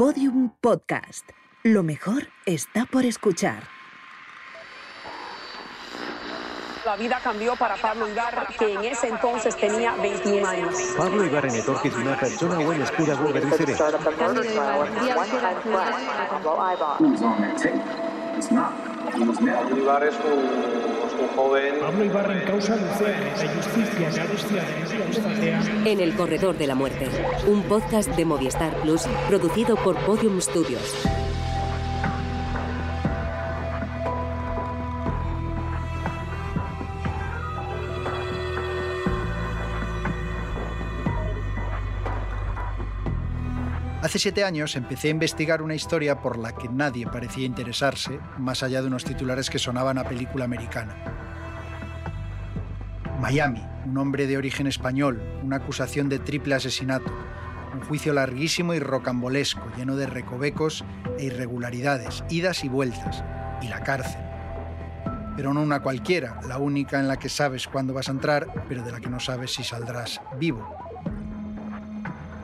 Podium Podcast. Lo mejor está por escuchar. La vida cambió para Pablo Ibar, que en ese entonces tenía 21 años. Pablo Ibarren etorkizuna pertsona hauen eskurago berriz ere. Pablo Ibar es un, es un joven Pablo Ibarren causa luzean eta justizia nagusiaren ustean En el Corredor de la Muerte, un podcast de Movistar Plus producido por Podium Studios. Siete años empecé a investigar una historia por la que nadie parecía interesarse, más allá de unos titulares que sonaban a película americana. Miami, un hombre de origen español, una acusación de triple asesinato, un juicio larguísimo y rocambolesco, lleno de recovecos e irregularidades, idas y vueltas, y la cárcel. Pero no una cualquiera, la única en la que sabes cuándo vas a entrar, pero de la que no sabes si saldrás vivo.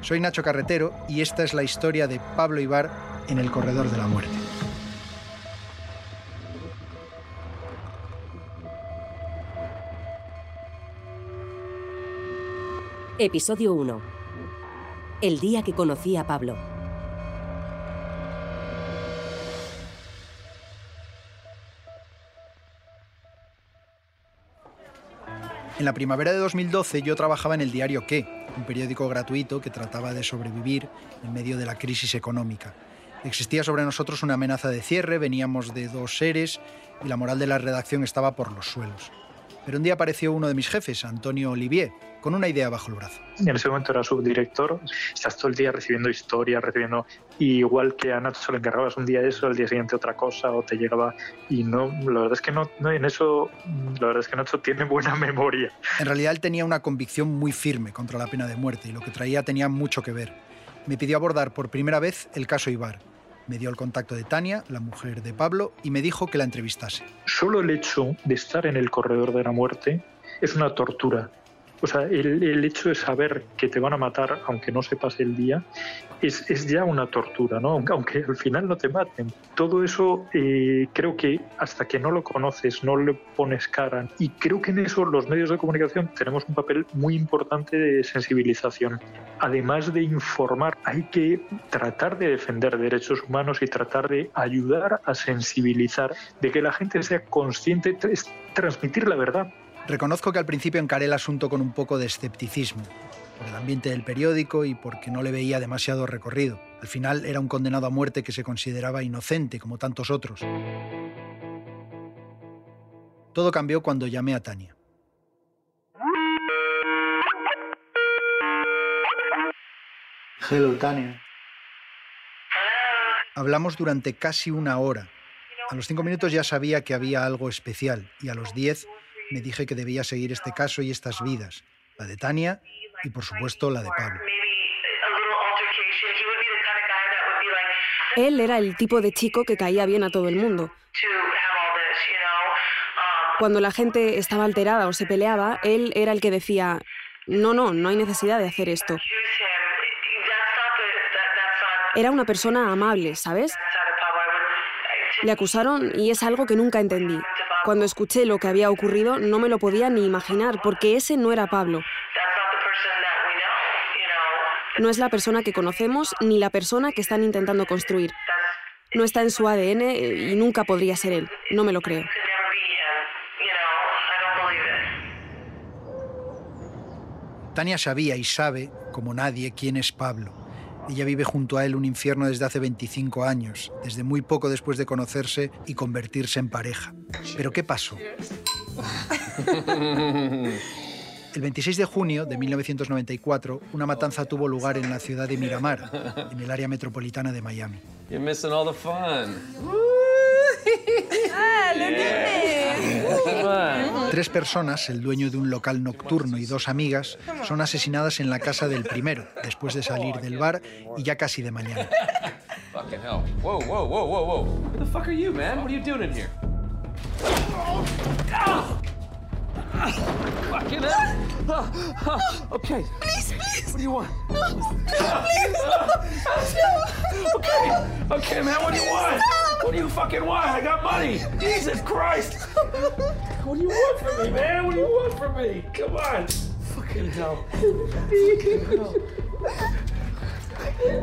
Soy Nacho Carretero y esta es la historia de Pablo Ibar en el Corredor de la Muerte. Episodio 1. El día que conocí a Pablo. En la primavera de 2012 yo trabajaba en el diario Qué, un periódico gratuito que trataba de sobrevivir en medio de la crisis económica. Existía sobre nosotros una amenaza de cierre, veníamos de dos seres y la moral de la redacción estaba por los suelos. Pero un día apareció uno de mis jefes, Antonio Olivier, con una idea bajo el brazo. En ese momento era subdirector, estás todo el día recibiendo historias, recibiendo, y igual que a Nacho le encargabas un día eso, al día siguiente otra cosa, o te llegaba, y no, la verdad es que no, no en eso, la verdad es que Nacho tiene buena memoria. En realidad él tenía una convicción muy firme contra la pena de muerte y lo que traía tenía mucho que ver. Me pidió abordar por primera vez el caso Ibar. Me dio el contacto de Tania, la mujer de Pablo, y me dijo que la entrevistase. Solo el hecho de estar en el corredor de la muerte es una tortura. O sea, el, el, hecho de saber que te van a matar, aunque no sepas el día, es, es ya una tortura, ¿no? Aunque, al final no te maten. Todo eso eh, creo que hasta que no lo conoces, no le pones cara. Y creo que en eso los medios de comunicación tenemos un papel muy importante de sensibilización. Además de informar, hay que tratar de defender derechos humanos y tratar de ayudar a sensibilizar, de que la gente sea consciente, es transmitir la verdad. Reconozco que al principio encaré el asunto con un poco de escepticismo, por el ambiente del periódico y porque no le veía demasiado recorrido. Al final era un condenado a muerte que se consideraba inocente, como tantos otros. Todo cambió cuando llamé a Tania. Hello, Tania. Hablamos durante casi una hora. A los cinco minutos ya sabía que había algo especial y a los diez me dije que debía seguir este caso y estas vidas, la de Tania y por supuesto la de Pablo. Él era el tipo de chico que caía bien a todo el mundo. Cuando la gente estaba alterada o se peleaba, él era el que decía, no, no, no hay necesidad de hacer esto. Era una persona amable, ¿sabes? Le acusaron y es algo que nunca entendí. Cuando escuché lo que había ocurrido no me lo podía ni imaginar, porque ese no era Pablo. No es la persona que conocemos ni la persona que están intentando construir. No está en su ADN y nunca podría ser él. No me lo creo. Tania sabía y sabe, como nadie, quién es Pablo. Ella vive junto a él un infierno desde hace 25 años, desde muy poco después de conocerse y convertirse en pareja. ¿Pero qué pasó? El 26 de junio de 1994, una matanza tuvo lugar en la ciudad de Miramar, en el área metropolitana de Miami. You're missing all the fun. Tres personas, el dueño de un local nocturno y dos amigas, son asesinadas en la casa del primero, después de salir del bar y ya casi de mañana. What do you fucking want? I got money. Jesus Christ. What do you want from me, man? What do you want from me? Come on. Fucking hell. Fucking hell.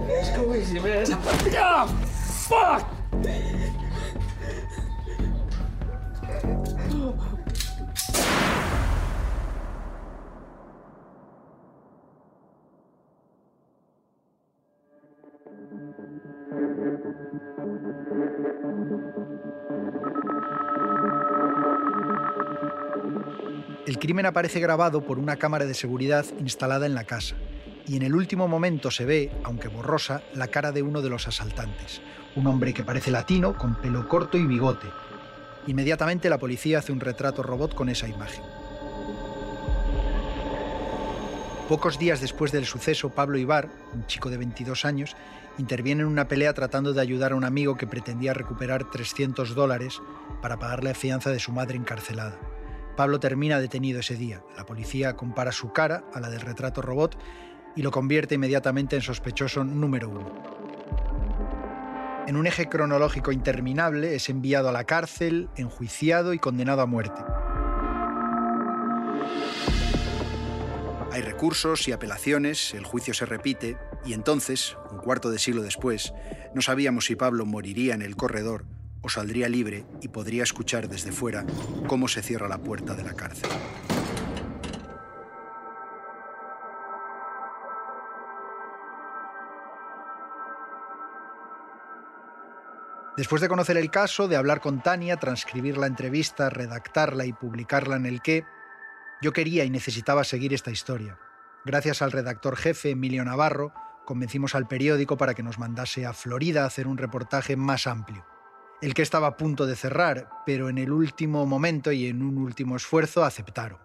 Just go easy, man. Ah, fuck! Crimen aparece grabado por una cámara de seguridad instalada en la casa y en el último momento se ve, aunque borrosa, la cara de uno de los asaltantes, un hombre que parece latino, con pelo corto y bigote. Inmediatamente la policía hace un retrato robot con esa imagen. Pocos días después del suceso, Pablo Ibar, un chico de 22 años, interviene en una pelea tratando de ayudar a un amigo que pretendía recuperar 300 dólares para pagar la fianza de su madre encarcelada. Pablo termina detenido ese día. La policía compara su cara a la del retrato robot y lo convierte inmediatamente en sospechoso número uno. En un eje cronológico interminable es enviado a la cárcel, enjuiciado y condenado a muerte. Hay recursos y apelaciones, el juicio se repite y entonces, un cuarto de siglo después, no sabíamos si Pablo moriría en el corredor o saldría libre y podría escuchar desde fuera cómo se cierra la puerta de la cárcel. Después de conocer el caso, de hablar con Tania, transcribir la entrevista, redactarla y publicarla en el qué, yo quería y necesitaba seguir esta historia. Gracias al redactor jefe, Emilio Navarro, convencimos al periódico para que nos mandase a Florida a hacer un reportaje más amplio. El que estaba a punto de cerrar, pero en el último momento y en un último esfuerzo aceptaron.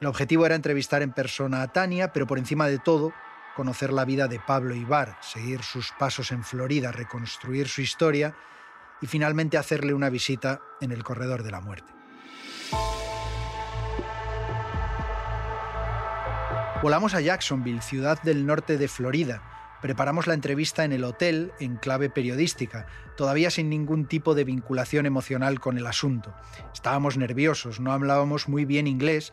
El objetivo era entrevistar en persona a Tania, pero por encima de todo, conocer la vida de Pablo Ibar, seguir sus pasos en Florida, reconstruir su historia y finalmente hacerle una visita en el corredor de la muerte. Volamos a Jacksonville, ciudad del norte de Florida. Preparamos la entrevista en el hotel en clave periodística, todavía sin ningún tipo de vinculación emocional con el asunto. Estábamos nerviosos, no hablábamos muy bien inglés,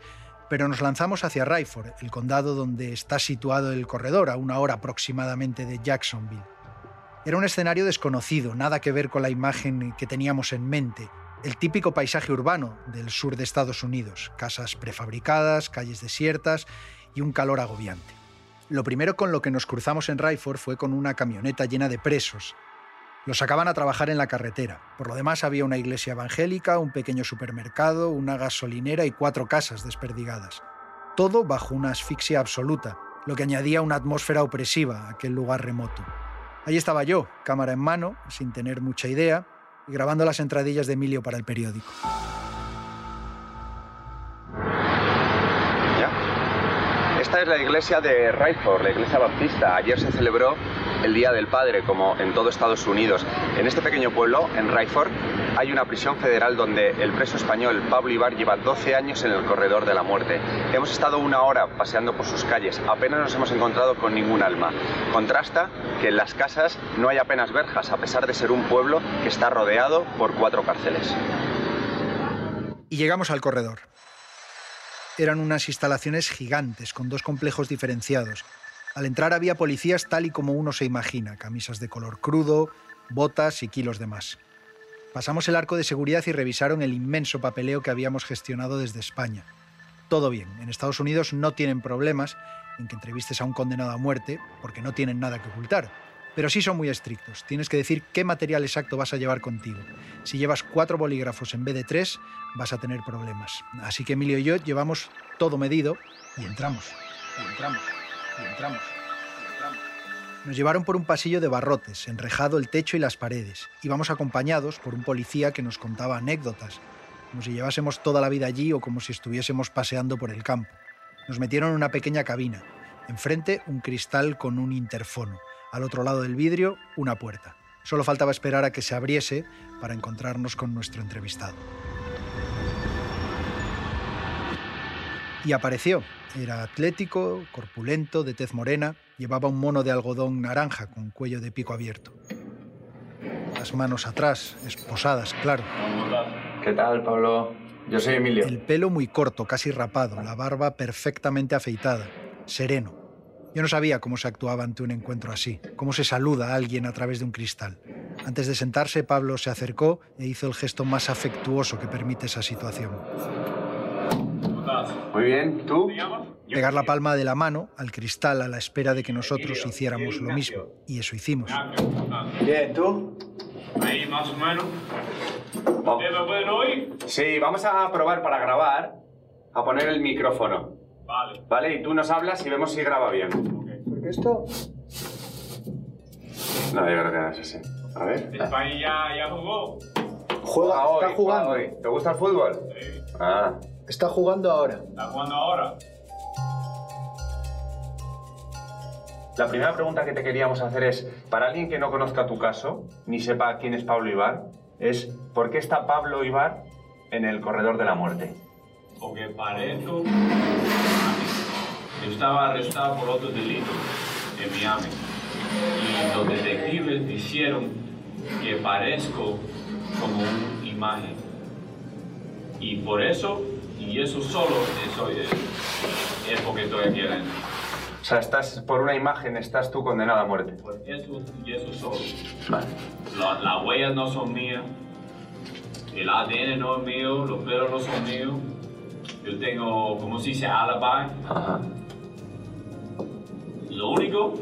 pero nos lanzamos hacia Rayford, el condado donde está situado el corredor, a una hora aproximadamente de Jacksonville. Era un escenario desconocido, nada que ver con la imagen que teníamos en mente. El típico paisaje urbano del sur de Estados Unidos, casas prefabricadas, calles desiertas y un calor agobiante. Lo primero con lo que nos cruzamos en Rayford fue con una camioneta llena de presos. Los sacaban a trabajar en la carretera. Por lo demás había una iglesia evangélica, un pequeño supermercado, una gasolinera y cuatro casas desperdigadas. Todo bajo una asfixia absoluta, lo que añadía una atmósfera opresiva a aquel lugar remoto. Allí estaba yo, cámara en mano, sin tener mucha idea, y grabando las entradillas de Emilio para el periódico. Es la iglesia de Rayford, la iglesia baptista. Ayer se celebró el Día del Padre, como en todo Estados Unidos. En este pequeño pueblo, en Rayford, hay una prisión federal donde el preso español Pablo Ibar lleva 12 años en el corredor de la muerte. Hemos estado una hora paseando por sus calles, apenas nos hemos encontrado con ningún alma. Contrasta que en las casas no hay apenas verjas, a pesar de ser un pueblo que está rodeado por cuatro cárceles. Y llegamos al corredor eran unas instalaciones gigantes con dos complejos diferenciados. Al entrar había policías tal y como uno se imagina, camisas de color crudo, botas y kilos de más. Pasamos el arco de seguridad y revisaron el inmenso papeleo que habíamos gestionado desde España. Todo bien, en Estados Unidos no tienen problemas en que entrevistes a un condenado a muerte porque no tienen nada que ocultar pero sí son muy estrictos. Tienes que decir qué material exacto vas a llevar contigo. Si llevas cuatro bolígrafos en vez de tres, vas a tener problemas. Así que Emilio y yo llevamos todo medido y entramos, y entramos, y entramos. Nos llevaron por un pasillo de barrotes, enrejado el techo y las paredes. Íbamos acompañados por un policía que nos contaba anécdotas, como si llevásemos toda la vida allí o como si estuviésemos paseando por el campo. Nos metieron en una pequeña cabina. Enfrente, un cristal con un interfono. Al otro lado del vidrio, una puerta. Solo faltaba esperar a que se abriese para encontrarnos con nuestro entrevistado. Y apareció. Era atlético, corpulento, de tez morena, llevaba un mono de algodón naranja con cuello de pico abierto. las manos atrás, esposadas, claro. ¿Qué tal, Pablo? Yo soy Emilio. El pelo muy corto, casi rapado, la barba perfectamente afeitada, sereno. Yo no sabía cómo se actuaba ante un encuentro así, cómo se saluda a alguien a través de un cristal. Antes de sentarse, Pablo se acercó e hizo el gesto más afectuoso que permite esa situación. Muy bien, ¿tú? Pegar la palma de la mano al cristal a la espera de que nosotros hiciéramos lo mismo. Y eso hicimos. Bien, ¿tú? Ahí más o menos. ¿Eh, ¿Me pueden oír? Sí, vamos a probar para grabar a poner el micrófono. Vale. ¿Vale? Y tú nos hablas y vemos si graba bien. Porque esto... No, yo creo que no es así. A ver. España ya, ya jugó. Juega, hoy, está jugando. hoy. ¿Te gusta el fútbol? Sí. Ah. Está jugando ahora. ¿Está jugando ahora? La primera pregunta que te queríamos hacer es, para alguien que no conozca tu caso, ni sepa quién es Pablo Ibar, es ¿por qué está Pablo Ibar en el corredor de la muerte? Porque parezco... Yo estaba arrestado por otro delito en Miami. Y los detectives dijeron que parezco como una imagen. Y por eso, y eso solo, eso es, es porque estoy aquí adentro. O sea, estás por una imagen, estás tú condenado a muerte. Por eso y eso solo. Vale. La- las huellas no son mías. El ADN no es mío, los pelos no son míos. Yo tengo, ¿cómo se dice? Alibi. Ajá. Único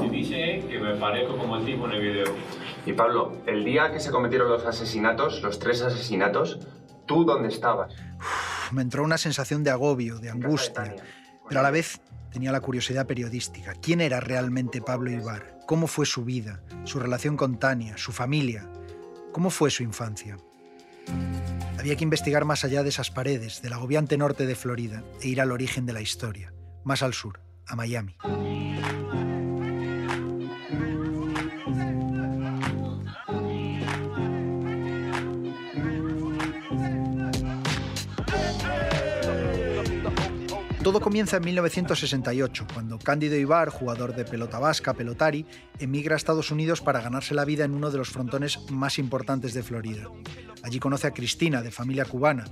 que dice que me parezco como el tipo en el video. Y Pablo, el día que se cometieron los asesinatos, los tres asesinatos, ¿tú dónde estabas? Me entró una sensación de agobio, de angustia, pero a la vez tenía la curiosidad periodística. ¿Quién era realmente Pablo Ibar? ¿Cómo fue su vida, su relación con Tania, su familia? ¿Cómo fue su infancia? Había que investigar más allá de esas paredes, del agobiante norte de Florida, e ir al origen de la historia, más al sur, a Miami. Todo comienza en 1968, cuando Cándido Ibar, jugador de pelota vasca, pelotari, emigra a Estados Unidos para ganarse la vida en uno de los frontones más importantes de Florida. Allí conoce a Cristina, de familia cubana.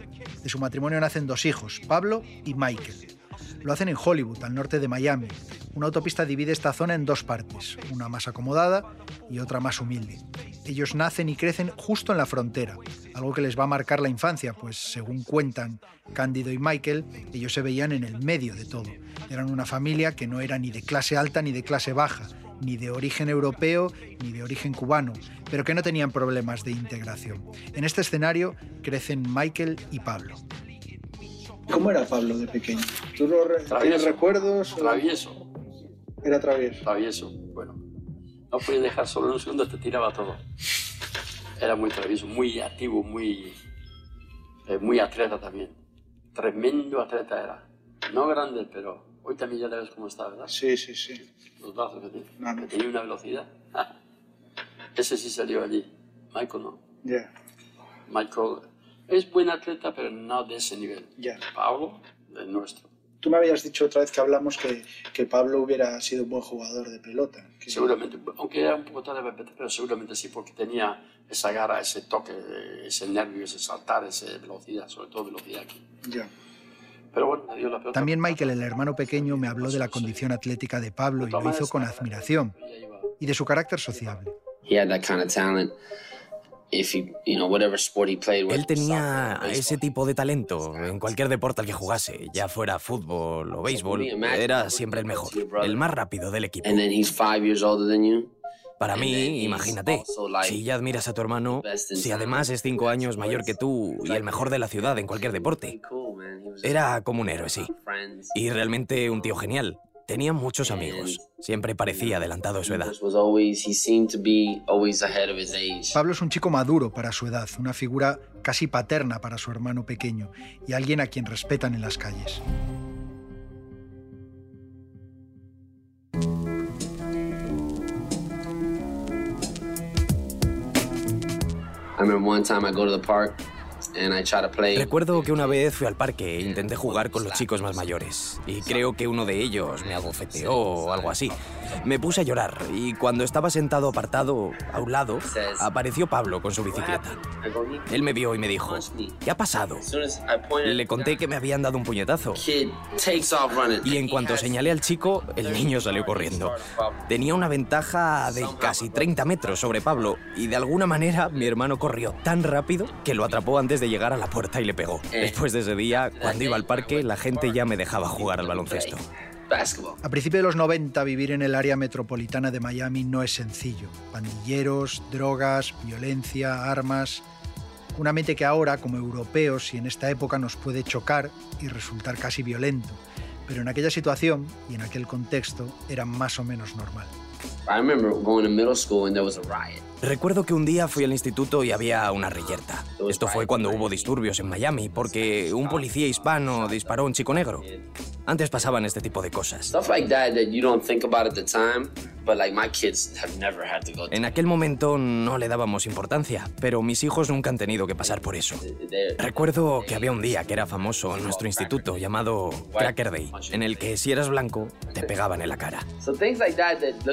De su matrimonio nacen dos hijos, Pablo y Michael. Lo hacen en Hollywood, al norte de Miami. Una autopista divide esta zona en dos partes, una más acomodada y otra más humilde. Ellos nacen y crecen justo en la frontera, algo que les va a marcar la infancia, pues según cuentan Cándido y Michael, ellos se veían en el medio de todo. Eran una familia que no era ni de clase alta ni de clase baja, ni de origen europeo ni de origen cubano, pero que no tenían problemas de integración. En este escenario crecen Michael y Pablo. ¿Cómo era Pablo de pequeño? ¿Tú lo re- tienes recuerdos? Travieso, Era travieso. travieso. Bueno, no podía dejar solo un segundo, te tiraba todo. Era muy travieso, muy activo, muy, eh, muy atleta también. Tremendo atleta era. No grande, pero hoy también ya le ves cómo está, ¿verdad? Sí, sí, sí. Los brazos que tiene. Que tenía una velocidad. Ese sí salió allí. Michael no. Ya, Michael es buen atleta, pero no de ese nivel. ya. Pablo, el nuestro. Tú me habías dicho otra vez que hablamos que, que Pablo hubiera sido un buen jugador de pelota. que- Seguramente, aunque era un poco tarde, pero seguramente sí, porque tenía esa garra, ese toque, ese nervio, ese saltar, esa velocidad, sobre todo velocidad aquí. Ya. Pero bueno, le dio la pelota. También Michael, el hermano pequeño, me habló de la condición atlética de Pablo y lo hizo con admiración, y de su carácter sociable. he had that kind of talent. Él tenía ese tipo de talento en cualquier deporte al que jugase, ya fuera fútbol o béisbol, era siempre el mejor, el más rápido del equipo. and then he's five years older than you. Para mí, imagínate, si ya admiras a tu hermano, si además es cinco años mayor que tú y el mejor de la ciudad en cualquier deporte, era como un héroe, sí. Y realmente un tío genial. Tenía muchos amigos. Siempre parecía adelantado a su edad. Pablo es un chico maduro para su edad, una figura casi paterna para su hermano pequeño y alguien a quien respetan en las calles. I remember one time I go to the park and I try to play. Recuerdo que una vez fui al parque e intenté jugar con los chicos más mayores. Y creo que uno de ellos me abofeteó o algo así. Me puse a llorar y cuando estaba sentado apartado a un lado, apareció Pablo con su bicicleta. Él me vio y me dijo, ¿qué ha pasado? Le conté que me habían dado un puñetazo. Y en cuanto señalé al chico, el niño salió corriendo. Tenía una ventaja de casi 30 metros sobre Pablo y de alguna manera mi hermano corrió tan rápido que lo atrapó antes de llegar a la puerta y le pegó. Después de ese día, cuando iba al parque, la gente ya me dejaba jugar al baloncesto. A principios de los 90 vivir en el área metropolitana de Miami no es sencillo. Pandilleros, drogas, violencia, armas. Una mente que ahora, como europeos y en esta época, nos puede chocar y resultar casi violento. Pero en aquella situación y en aquel contexto era más o menos normal. Recuerdo que un día fui al instituto y había una reyerta. Esto fue cuando hubo disturbios en Miami porque un policía hispano disparó a un chico negro. Antes pasaban este tipo de cosas. En aquel momento no le dábamos importancia, pero mis hijos nunca han tenido que pasar por eso. Recuerdo que había un día que era famoso en nuestro instituto llamado Cracker Day, en el que si eras blanco te pegaban en la cara.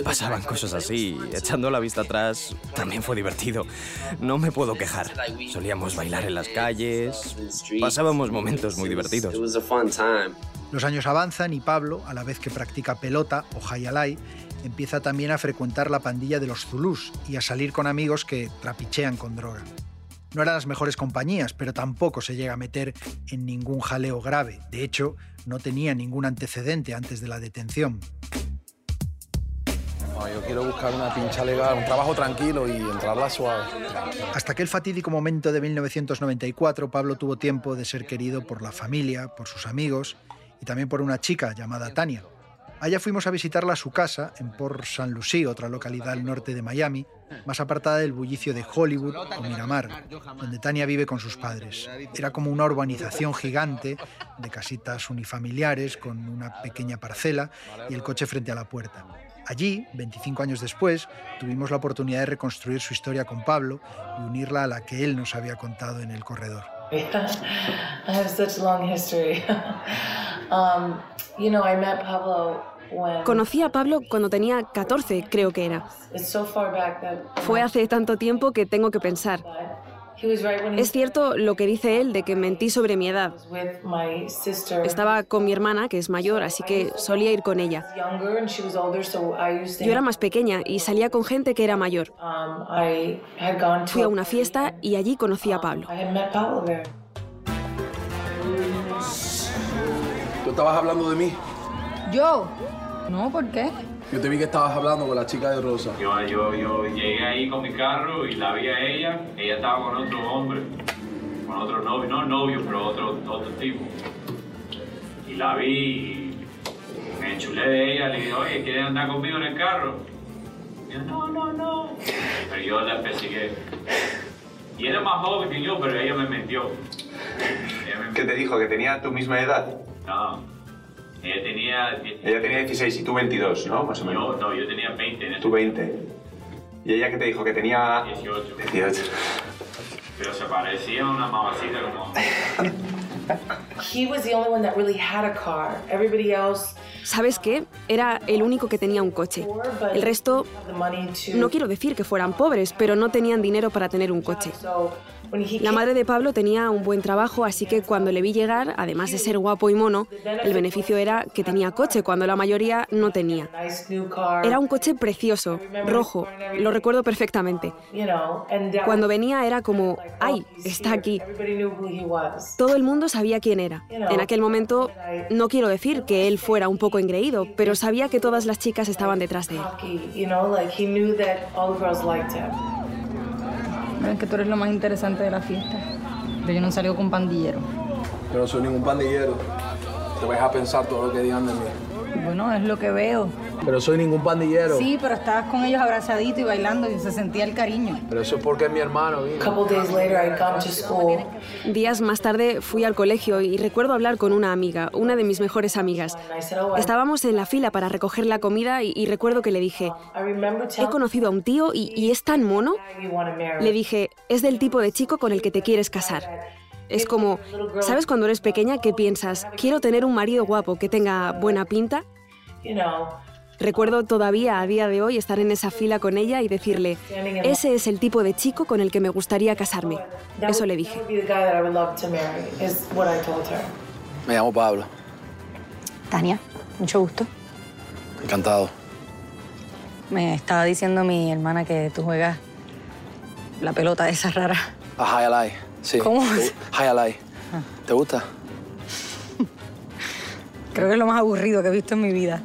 Pasaban cosas así, echando la vista atrás, también fue divertido. No me puedo quejar. Solíamos bailar en las calles, pasábamos momentos muy divertidos. Los años avanzan y Pablo, a la vez que practica pelota o hayalai, empieza también a frecuentar la pandilla de los Zulús y a salir con amigos que trapichean con droga. No eran las mejores compañías, pero tampoco se llega a meter en ningún jaleo grave. De hecho, no tenía ningún antecedente antes de la detención. yo quiero buscar una pincha legal, un trabajo tranquilo y entrarla suave. Hasta aquel fatídico momento de 1994, Pablo tuvo tiempo de ser querido por la familia, por sus amigos y también por una chica llamada Tania. Allá fuimos a visitarla a su casa en Port St. Lucie, otra localidad al norte de Miami, más apartada del bullicio de Hollywood o Miramar, donde Tania vive con sus padres. Era como una urbanización gigante de casitas unifamiliares con una pequeña parcela y el coche frente a la puerta. Allí, 25 años después, tuvimos la oportunidad de reconstruir su historia con Pablo y unirla a la que él nos había contado en el corredor. I have such long history. um, you know, Pablo Conocí a Pablo cuando tenía 14, creo que era. Fue hace tanto tiempo que tengo que pensar. Es cierto lo que dice él de que mentí sobre mi edad. Estaba con mi hermana, que es mayor, así que solía ir con ella. Yo era más pequeña y salía con gente que era mayor. Um. Fui a una fiesta y allí conocí a Pablo. Met Pablo. ¿Tú estabas hablando de mí? ¿Yo? No, ¿por qué? Yo te vi que estabas hablando con la chica de Rosa. Yo, yo, yo llegué ahí con mi carro y la vi a ella. Ella estaba con otro hombre, con otro novio, no novio, pero otro, otro tipo. Y la vi y me enchulé de ella. Le dije, oye, ¿quieres andar conmigo en el carro? Y no, no, no. Pero yo la persigué. Y era más joven que yo, pero ella me metió. Ella me ¿Qué te dijo? ¿Que tenía tu misma edad? No. Ella tenía. Ella tenía 16 y tú 22, ¿no? Más o menos. No, yo tenía 20 en ese Tú 20. ¿Y ella qué te dijo? Que tenía 18. 18. Pero se parecía una mamacita como. He was the only one that really had a car. Everybody else ¿Sabes qué? Era el único que tenía un coche. El resto, had the money to. no quiero decir que fueran pobres, pero no tenían dinero para tener un coche. La madre de Pablo tenía un buen trabajo, así que cuando le vi llegar, además de ser guapo y mono, el beneficio era que tenía coche cuando la mayoría no tenía. Era un coche precioso, rojo, lo recuerdo perfectamente. That Cuando venía era como, ¡ay, está aquí! Todo el mundo sabía quién era. En aquel momento, no quiero decir que él fuera un poco engreído, pero sabía que todas las chicas estaban detrás de él. Ven que tú eres lo más interesante de la fiesta. Pero yo no salgo con pandillero. Yo no soy ningún pandillero. Te vas a pensar todo lo que digan de mí. Bueno, es lo que veo. Pero soy ningún pandillero. Sí, pero estabas con ellos abrazadito y bailando y se sentía el cariño. Pero eso es porque es mi hermano, vino. A couple days later, I'd gone to school. Días más tarde fui al colegio y recuerdo hablar con una amiga, una de mis mejores amigas. I said, I, Estábamos en la fila para recoger la comida y, y recuerdo que le dije, he conocido a un tío y, y es tan mono. Le dije, es del tipo de chico con el que te quieres casar. Es como, ¿sabes cuando eres pequeña que piensas, quiero tener un marido guapo que tenga buena pinta? Recuerdo todavía a día de hoy estar en esa fila con ella y decirle, ese es el tipo de chico con el que me gustaría casarme. Eso le dije. Me llamo Pablo. Tania, mucho gusto. Encantado. Me estaba diciendo mi hermana que tú juegas la pelota esa rara. A Highlight, sí. ¿Cómo? Highlight. ¿Te gusta? Creo que es lo más aburrido que he visto en mi vida.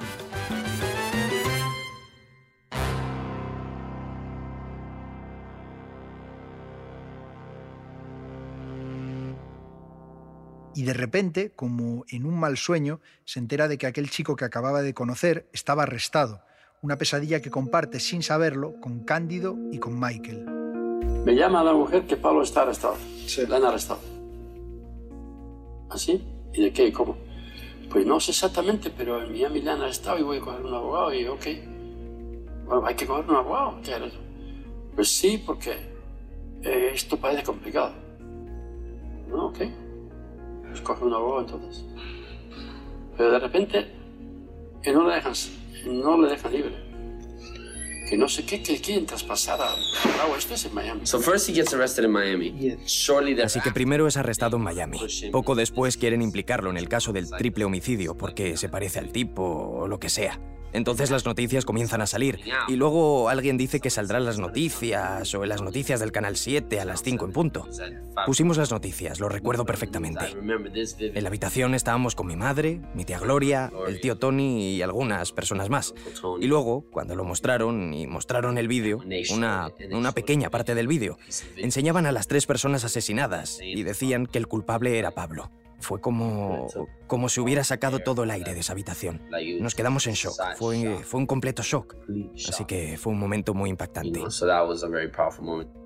y de repente, como en un mal sueño, se entera de que aquel chico que acababa de conocer estaba arrestado, una pesadilla que comparte sin saberlo con Cándido y con Michael. Me llama la mujer que Pablo está arrestado. Sí. La han arrestado. ¿Así? ¿Y de qué? ¿Cómo? Pues no sé exactamente, pero en Miami le han arrestado y voy a coger un abogado y ok. Bueno, hay que coger un abogado. ¿Qué eres? Pues sí, porque eh, esto parece complicado. ¿No? Ok. Pues coge un abogado entonces. Pero de repente, que no le dejan, no le dejan libre. Que no sé qué, que quieren traspasar a... Bravo, esto es en Miami. So first he gets arrested in Miami. Shortly Así que primero es arrestado en Miami. Poco después quieren implicarlo en el caso del triple homicidio porque se parece al tipo o lo que sea. Entonces las noticias comienzan a salir. Y luego alguien dice que saldrán las noticias o las noticias del Canal 7 a las 5 en punto. Pusimos las noticias, lo recuerdo perfectamente. En la habitación estábamos con mi madre, mi tía Gloria, el tío Tony y algunas personas más. Y luego, cuando lo mostraron y mostraron el vídeo, una, una pequeña parte del vídeo, enseñaban a las tres personas asesinadas y decían que el culpable era Pablo. Fue como, como si hubiera sacado todo el aire de esa habitación. Nos quedamos en shock. Fue, fue un completo shock. Así que fue un momento muy impactante.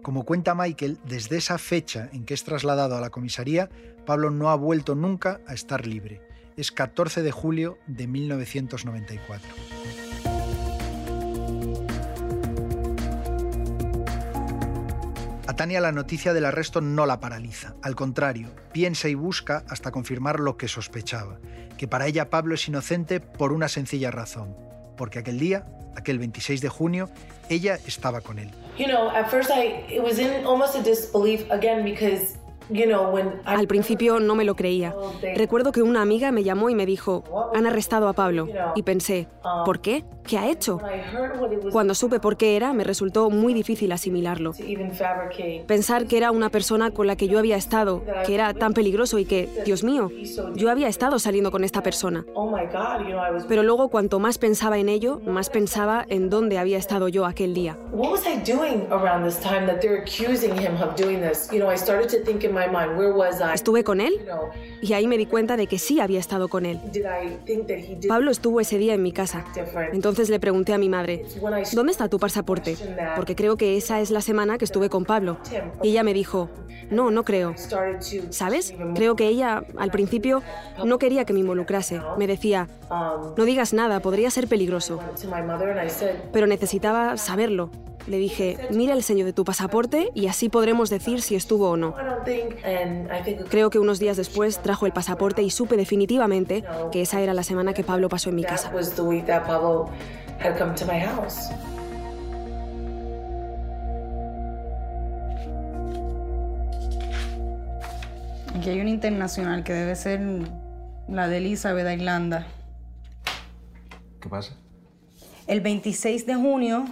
Como cuenta Michael, desde esa fecha en que es trasladado a la comisaría, Pablo no ha vuelto nunca a estar libre. Es 14 de julio de 1994. A Tania la noticia del arresto no la paraliza, al contrario, piensa y busca hasta confirmar lo que sospechaba, que para ella Pablo es inocente por una sencilla razón, porque aquel día, aquel 26 de junio, ella estaba con él. You know, at first I it was in almost a disbelief again because al principio no me lo creía. Recuerdo que una amiga me llamó y me dijo, han arrestado a Pablo. Y pensé, ¿por qué? ¿Qué ha hecho? Cuando supe por qué era, me resultó muy difícil asimilarlo. Pensar que era una persona con la que yo había estado, que era tan peligroso y que, Dios mío, yo había estado saliendo con esta persona. Pero luego cuanto más pensaba en ello, más pensaba en dónde había estado yo aquel día. Estuve con él y ahí me di cuenta de que sí había estado con él. Pablo estuvo ese día en mi casa. Entonces le pregunté a mi madre, ¿dónde está tu pasaporte? Porque creo que esa es la semana que estuve con Pablo. Y ella me dijo, no, no creo. ¿Sabes? Creo que ella, al principio, no quería que me involucrase. Me decía, no digas nada, podría ser peligroso. Pero necesitaba saberlo. Le dije, mira el sello de tu pasaporte y así podremos decir si estuvo o no. Creo que unos días después trajo el pasaporte y supe definitivamente que esa era la semana que Pablo pasó en mi casa. Aquí hay una internacional que debe ser la de Elizabeth de Irlanda. ¿Qué pasa? El 26 de junio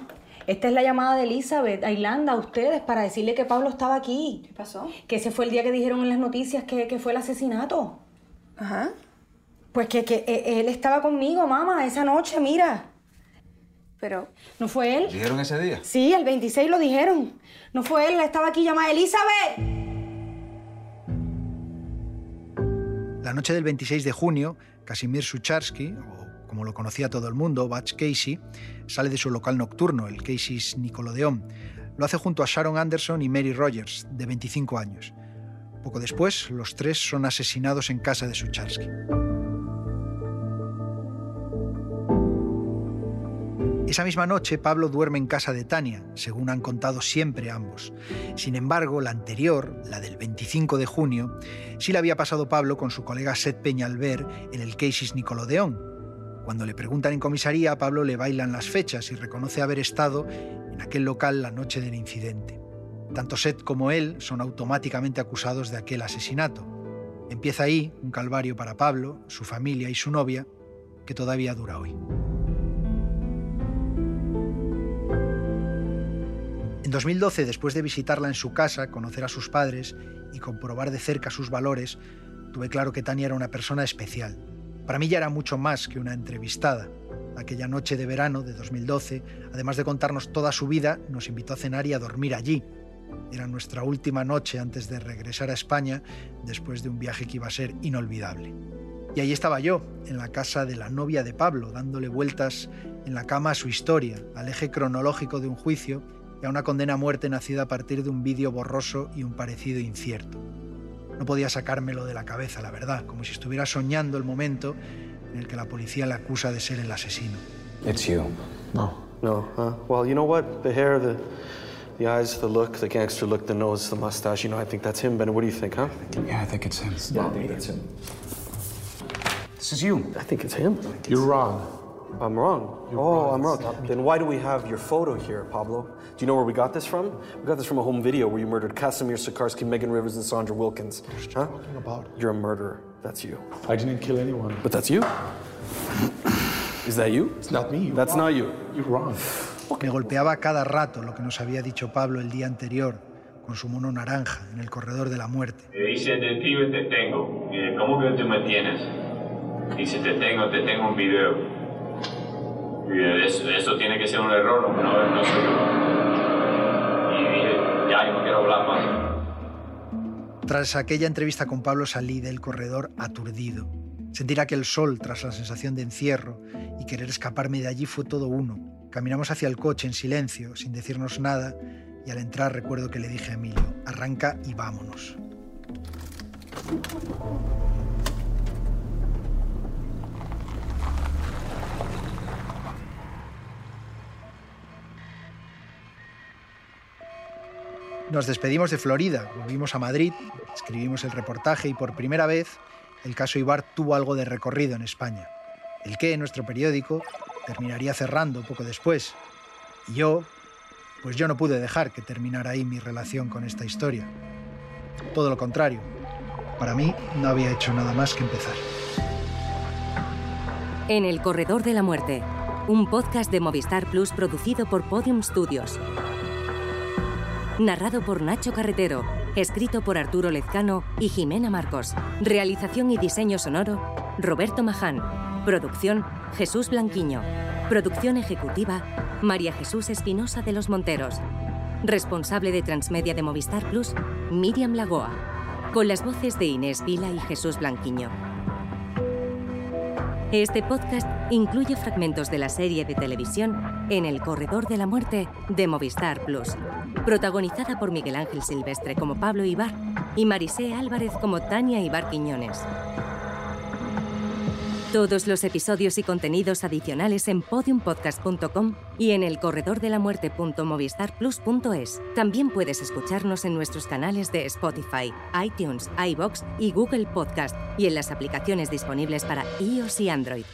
esta es la llamada de Elizabeth a Irlanda, a ustedes, para decirle que Pablo estaba aquí. ¿Qué pasó? Que ese fue el día que dijeron en las noticias que, que fue el asesinato. Ajá. Pues que, que e, él estaba conmigo, mamá, esa noche, mira. Pero... ¿No fue él? ¿Dijeron ese día? Sí, el 26 lo dijeron. No fue él, estaba aquí llamada Elizabeth. La noche del 26 de junio, Casimir Sucharsky, o como lo conocía todo el mundo, Butch Casey, sale de su local nocturno, el Casey's Nickelodeon. Lo hace junto a Sharon Anderson y Mary Rogers, de 25 años. Poco después, los tres son asesinados en casa de Sucharsky. Esa misma noche, Pablo duerme en casa de Tania, según han contado siempre ambos. Sin embargo, la anterior, la del 25 de junio, sí la había pasado Pablo con su colega Seth Peñalver en el Casey's Nickelodeon, Cuando le preguntan en comisaría, a Pablo le bailan las fechas y reconoce haber estado en aquel local la noche del incidente. Tanto Seth como él son automáticamente acusados de aquel asesinato. Empieza ahí un calvario para Pablo, su familia y su novia, que todavía dura hoy. En 2012, después de visitarla en su casa, conocer a sus padres y comprobar de cerca sus valores, tuve claro que Tania era una persona especial. Para mí ya era mucho más que una entrevistada. Aquella noche de verano de 2012, además de contarnos toda su vida, nos invitó a cenar y a dormir allí. Era nuestra última noche antes de regresar a España, después de un viaje que iba a ser inolvidable. Y ahí estaba yo, en la casa de la novia de Pablo, dándole vueltas en la cama a su historia, al eje cronológico de un juicio y a una condena a muerte nacida a partir de un vídeo borroso y un parecido incierto. No podía sacármelo de la cabeza, la verdad, como si estuviera soñando el momento en el que la policía le acusa de ser el asesino. It's you. No. No, huh? Well, you know what? The hair, the, the eyes, the look, the gangster look, the nose, the mustache, you know, I think that's him, Ben. What do you think, huh? Yeah, I think it's him. Yeah, I think that's him. This is you. I think it's him. You're wrong. I'm wrong. You're oh, wrong. I'm wrong. not. Then why do we have your photo here, Pablo? Do you know where we got this from? We got this from a home video where you murdered Casimir Sikarsky, Megan Rivers, and Sandra Wilkins. What are you Huh? about? You're a murderer. That's you. I didn't kill anyone. But that's you? Is that you? It's not me. You're That's wrong. not you. You're wrong. Me golpeaba cada rato lo que nos había dicho Pablo el día anterior, con su mono naranja, en el corredor de la muerte. Me dice, detective, te tengo. ¿cómo que tú me tienes? Dice, te tengo, te tengo un video. Eso, eso tiene que ser un error, no, no yo. Y ya, yo no quiero hablar más. Tras aquella entrevista con Pablo salí del corredor aturdido. Sentir aquel sol tras la sensación de encierro y querer escaparme de allí fue todo uno. Caminamos hacia el coche en silencio, sin decirnos nada, y al entrar recuerdo que le dije a Emilio, arranca y vámonos. Nos despedimos de Florida, volvimos a Madrid, escribimos el reportaje y por primera vez el caso Ibar tuvo algo de recorrido en España. El que nuestro periódico terminaría cerrando poco después. Y yo, pues yo no pude dejar que terminara ahí mi relación con esta historia. Todo lo contrario, para mí no había hecho nada más que empezar. En el Corredor de la Muerte, un podcast de Movistar Plus producido por Podium Studios. Narrado por Nacho Carretero, escrito por Arturo Lezcano y Jimena Marcos. Realización y diseño sonoro, Roberto Maján. Producción, Jesús Blanquiño. Producción ejecutiva, María Jesús Espinosa de los Monteros. Responsable de Transmedia de Movistar Plus, Miriam Lagoa. Con las voces de Inés Vila y Jesús Blanquiño. Este podcast incluye fragmentos de la serie de televisión En el Corredor de la Muerte de Movistar Plus, protagonizada por Miguel Ángel Silvestre como Pablo Ibar y Marisé Álvarez como Tania Ibar Quiñones. Todos los episodios y contenidos adicionales en podiumpodcast.com y en elcorredordelamuerte.movistarplus.es. También puedes escucharnos en nuestros canales de Spotify, iTunes, iBox y Google Podcast y en las aplicaciones disponibles para iOS y Android.